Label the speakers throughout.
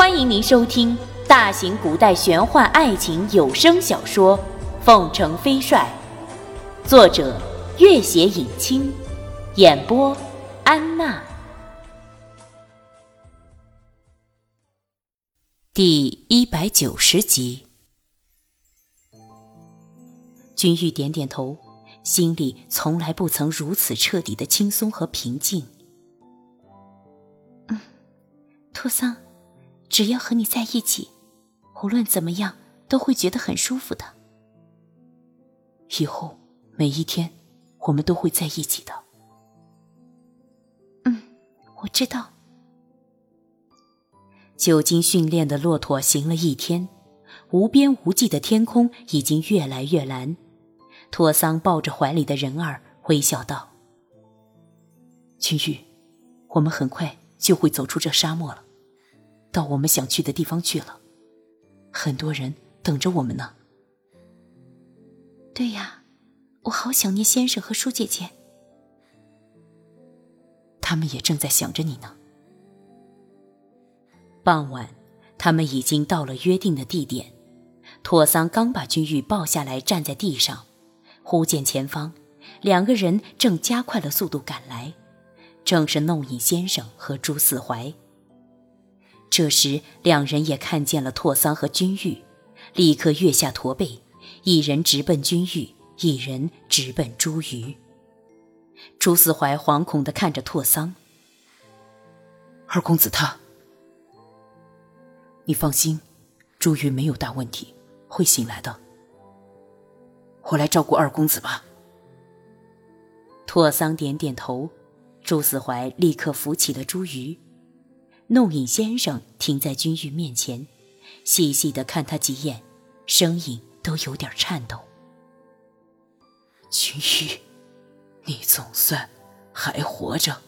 Speaker 1: 欢迎您收听大型古代玄幻爱情有声小说《凤城飞帅》，作者：月写影清，演播：安娜。第一百九十集，君玉点点头，心里从来不曾如此彻底的轻松和平静。
Speaker 2: 嗯，托桑。只要和你在一起，无论怎么样都会觉得很舒服的。
Speaker 3: 以后每一天，我们都会在一起的。
Speaker 2: 嗯，我知道。
Speaker 1: 久经训练的骆驼行了一天，无边无际的天空已经越来越蓝。托桑抱着怀里的人儿，微笑道：“
Speaker 3: 君玉，我们很快就会走出这沙漠了。”到我们想去的地方去了，很多人等着我们呢。
Speaker 2: 对呀，我好想念先生和舒姐姐，
Speaker 3: 他们也正在想着你呢。
Speaker 1: 傍晚，他们已经到了约定的地点。托桑刚把君玉抱下来，站在地上，忽见前方两个人正加快了速度赶来，正是弄影先生和朱四怀。这时，两人也看见了拓桑和君玉，立刻跃下驼背，一人直奔君玉，一人直奔朱瑜。朱四怀惶恐地看着拓桑：“
Speaker 3: 二公子他……你放心，朱瑜没有大问题，会醒来的。我来照顾二公子吧。”
Speaker 1: 拓桑点点头，朱四怀立刻扶起了朱瑜。弄影先生停在君玉面前，细细的看他几眼，声音都有点颤抖。
Speaker 3: 君玉，你总算还活着。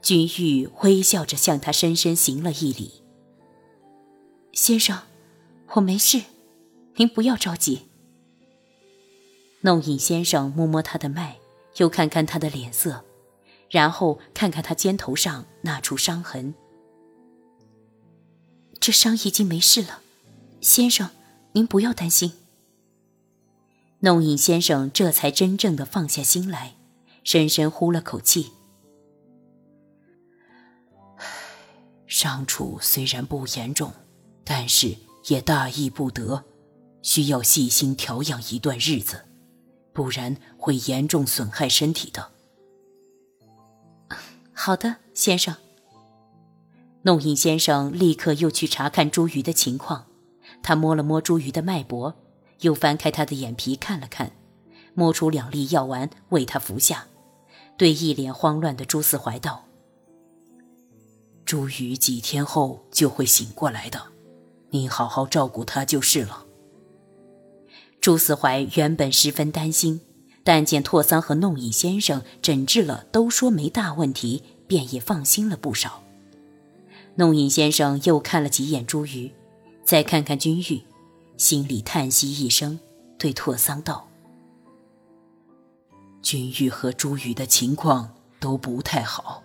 Speaker 1: 君玉微笑着向他深深行了一礼。
Speaker 2: 先生，我没事，您不要着急。
Speaker 1: 弄影先生摸摸他的脉，又看看他的脸色。然后看看他肩头上那处伤痕，
Speaker 2: 这伤已经没事了，先生，您不要担心。
Speaker 1: 弄影先生这才真正的放下心来，深深呼了口气。
Speaker 3: 伤处虽然不严重，但是也大意不得，需要细心调养一段日子，不然会严重损害身体的。
Speaker 2: 好的，先生。
Speaker 1: 弄影先生立刻又去查看朱瑜的情况，他摸了摸朱瑜的脉搏，又翻开他的眼皮看了看，摸出两粒药丸为他服下，对一脸慌乱的朱四怀道：“
Speaker 3: 朱瑜几天后就会醒过来的，你好好照顾他就是了。”
Speaker 1: 朱四怀原本十分担心。但见拓桑和弄影先生诊治了，都说没大问题，便也放心了不少。弄影先生又看了几眼朱瑜，再看看君玉，心里叹息一声，对拓桑道：“
Speaker 3: 君玉和朱瑜的情况都不太好，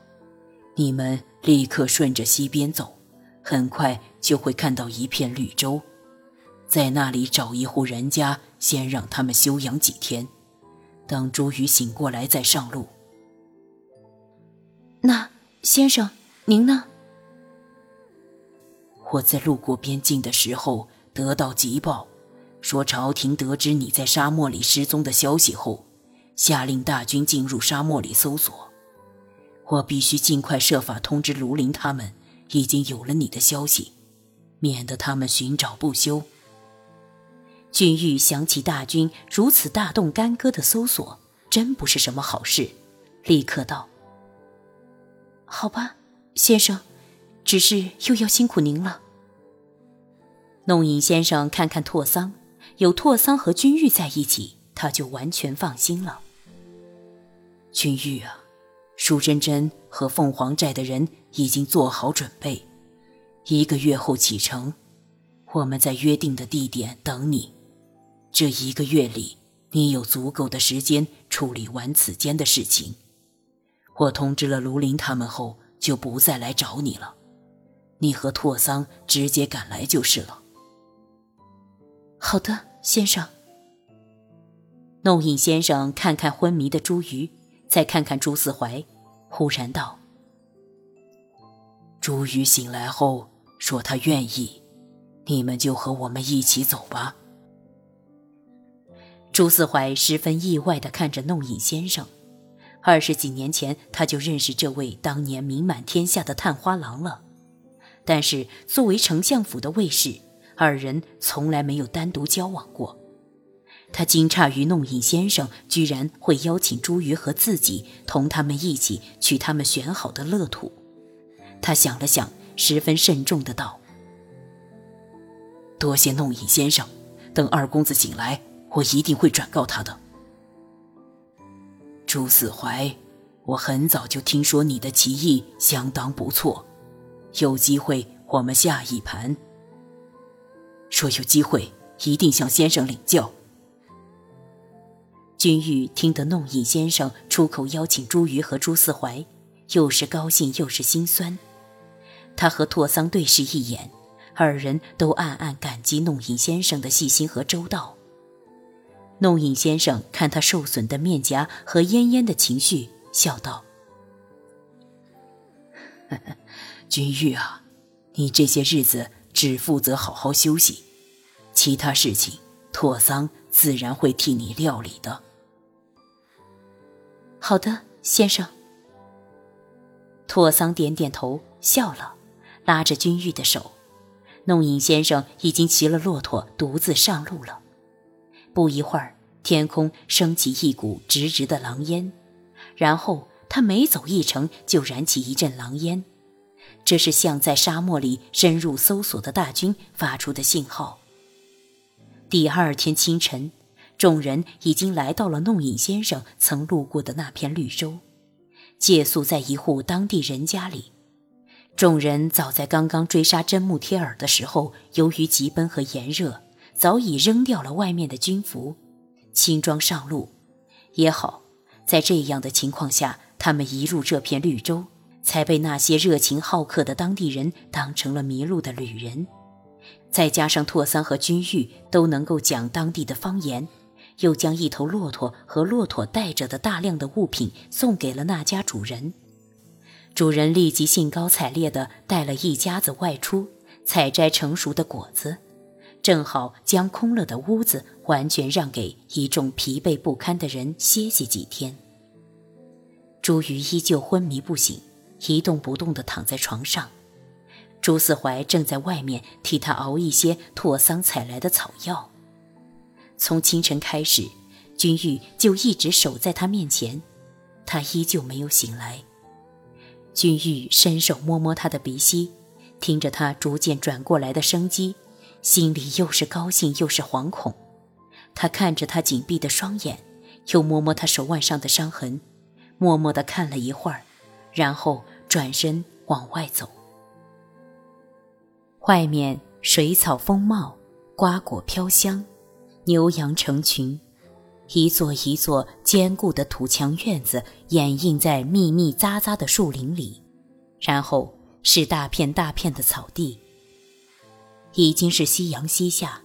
Speaker 3: 你们立刻顺着西边走，很快就会看到一片绿洲，在那里找一户人家，先让他们休养几天。”等朱宇醒过来再上路。
Speaker 2: 那先生，您呢？
Speaker 3: 我在路过边境的时候得到急报，说朝廷得知你在沙漠里失踪的消息后，下令大军进入沙漠里搜索。我必须尽快设法通知卢林他们，已经有了你的消息，免得他们寻找不休。
Speaker 1: 君玉想起大军如此大动干戈的搜索，真不是什么好事，立刻道：“
Speaker 2: 好吧，先生，只是又要辛苦您了。”
Speaker 1: 弄影先生看看拓桑，有拓桑和君玉在一起，他就完全放心了。
Speaker 3: 君玉啊，舒真真和凤凰寨的人已经做好准备，一个月后启程，我们在约定的地点等你。这一个月里，你有足够的时间处理完此间的事情。我通知了卢林他们后，就不再来找你了。你和拓桑直接赶来就是了。
Speaker 2: 好的，先生。
Speaker 1: 弄影先生看看昏迷的朱瑜，再看看朱四怀，忽然道：“
Speaker 3: 朱瑜醒来后说他愿意，你们就和我们一起走吧。”
Speaker 1: 朱四怀十分意外地看着弄影先生。二十几年前，他就认识这位当年名满天下的探花郎了。但是作为丞相府的卫士，二人从来没有单独交往过。他惊诧于弄影先生居然会邀请朱瑜和自己同他们一起去他们选好的乐土。他想了想，十分慎重的道：“
Speaker 3: 多谢弄影先生，等二公子醒来，我一定会转告他的。”朱四怀，我很早就听说你的棋艺相当不错，有机会我们下一盘。说有机会一定向先生领教。
Speaker 1: 君玉听得弄影先生出口邀请朱瑜和朱四怀，又是高兴又是心酸。他和拓桑对视一眼，二人都暗暗感激弄影先生的细心和周到。弄影先生看他受损的面颊和恹恹的情绪，笑道：“
Speaker 3: 君玉啊，你这些日子只负责好好休息，其他事情拓桑自然会替你料理的。”“
Speaker 2: 好的，先生。”
Speaker 1: 拓桑点点头，笑了，拉着君玉的手。弄影先生已经骑了骆驼，独自上路了。不一会儿，天空升起一股直直的狼烟，然后他每走一程就燃起一阵狼烟，这是向在沙漠里深入搜索的大军发出的信号。第二天清晨，众人已经来到了弄影先生曾路过的那片绿洲，借宿在一户当地人家里。众人早在刚刚追杀真木贴尔的时候，由于急奔和炎热。早已扔掉了外面的军服，轻装上路，也好，在这样的情况下，他们一入这片绿洲，才被那些热情好客的当地人当成了迷路的旅人。再加上拓桑和君玉都能够讲当地的方言，又将一头骆驼和骆驼带着的大量的物品送给了那家主人，主人立即兴高采烈地带了一家子外出采摘成熟的果子。正好将空了的屋子完全让给一众疲惫不堪的人歇息几天。朱瑜依旧昏迷不醒，一动不动地躺在床上。朱四怀正在外面替他熬一些拓桑采来的草药。从清晨开始，君玉就一直守在他面前，他依旧没有醒来。君玉伸手摸摸他的鼻息，听着他逐渐转过来的生机。心里又是高兴又是惶恐，他看着他紧闭的双眼，又摸摸他手腕上的伤痕，默默地看了一会儿，然后转身往外走。外面水草丰茂，瓜果飘香，牛羊成群，一座一座坚固的土墙院子掩映在密密匝匝的树林里，然后是大片大片的草地。已经是夕阳西下，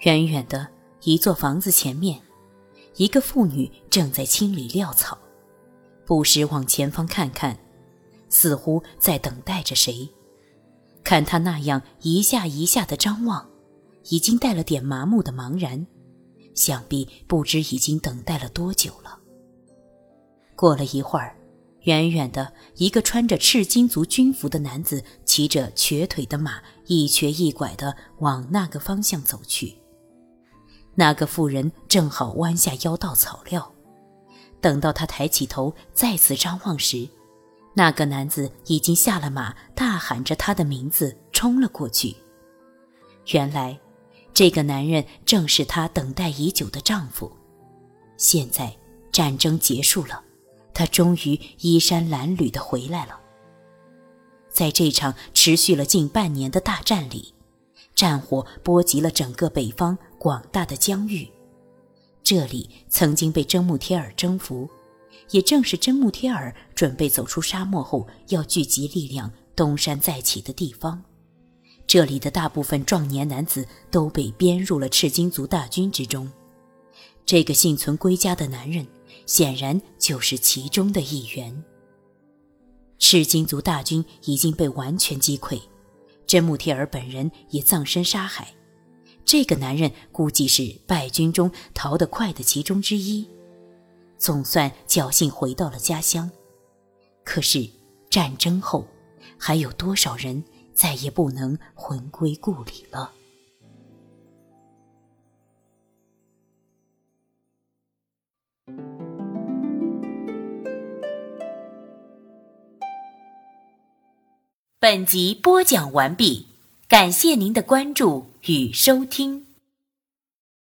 Speaker 1: 远远的一座房子前面，一个妇女正在清理料草，不时往前方看看，似乎在等待着谁。看她那样一下一下的张望，已经带了点麻木的茫然，想必不知已经等待了多久了。过了一会儿。远远的，一个穿着赤金族军服的男子骑着瘸腿的马，一瘸一拐地往那个方向走去。那个妇人正好弯下腰倒草料，等到他抬起头再次张望时，那个男子已经下了马，大喊着他的名字冲了过去。原来，这个男人正是她等待已久的丈夫。现在，战争结束了。他终于衣衫褴褛的回来了。在这场持续了近半年的大战里，战火波及了整个北方广大的疆域。这里曾经被真木贴尔征服，也正是真木贴尔准备走出沙漠后，要聚集力量东山再起的地方。这里的大部分壮年男子都被编入了赤金族大军之中。这个幸存归家的男人，显然就是其中的一员。赤金族大军已经被完全击溃，真木提尔本人也葬身沙海。这个男人估计是败军中逃得快的其中之一，总算侥幸回到了家乡。可是战争后，还有多少人再也不能魂归故里了？本集播讲完毕，感谢您的关注与收听。